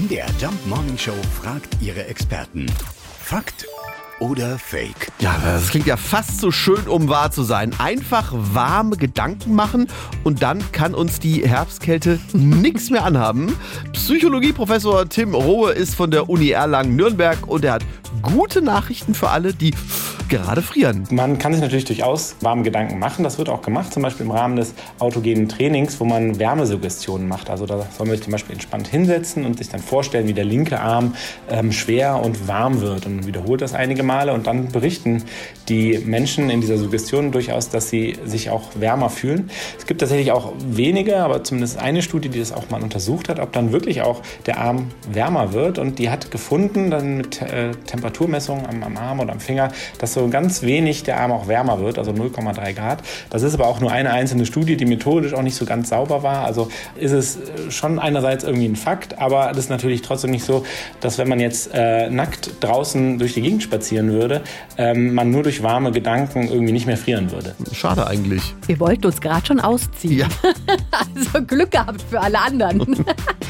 MDR Jump Morning Show fragt ihre Experten. Fakt oder Fake? Ja, das klingt ja fast so schön, um wahr zu sein. Einfach warme Gedanken machen und dann kann uns die Herbstkälte nichts mehr anhaben. Psychologieprofessor Tim Rohe ist von der Uni Erlangen-Nürnberg und er hat gute Nachrichten für alle, die gerade frieren. Man kann sich natürlich durchaus warme Gedanken machen. Das wird auch gemacht, zum Beispiel im Rahmen des autogenen Trainings, wo man Wärmesuggestionen macht. Also da soll man sich zum Beispiel entspannt hinsetzen und sich dann vorstellen, wie der linke Arm ähm, schwer und warm wird. Und wiederholt das einige Male und dann berichten die Menschen in dieser Suggestion durchaus, dass sie sich auch wärmer fühlen. Es gibt tatsächlich auch wenige, aber zumindest eine Studie, die das auch mal untersucht hat, ob dann wirklich auch der Arm wärmer wird. Und die hat gefunden, dann mit äh, Temperaturmessungen am, am Arm oder am Finger, dass so so ganz wenig der Arm auch wärmer wird, also 0,3 Grad. Das ist aber auch nur eine einzelne Studie, die methodisch auch nicht so ganz sauber war. Also ist es schon einerseits irgendwie ein Fakt, aber das ist natürlich trotzdem nicht so, dass wenn man jetzt äh, nackt draußen durch die Gegend spazieren würde, ähm, man nur durch warme Gedanken irgendwie nicht mehr frieren würde. Schade eigentlich. Wir wollten uns gerade schon ausziehen. Ja. also Glück gehabt für alle anderen.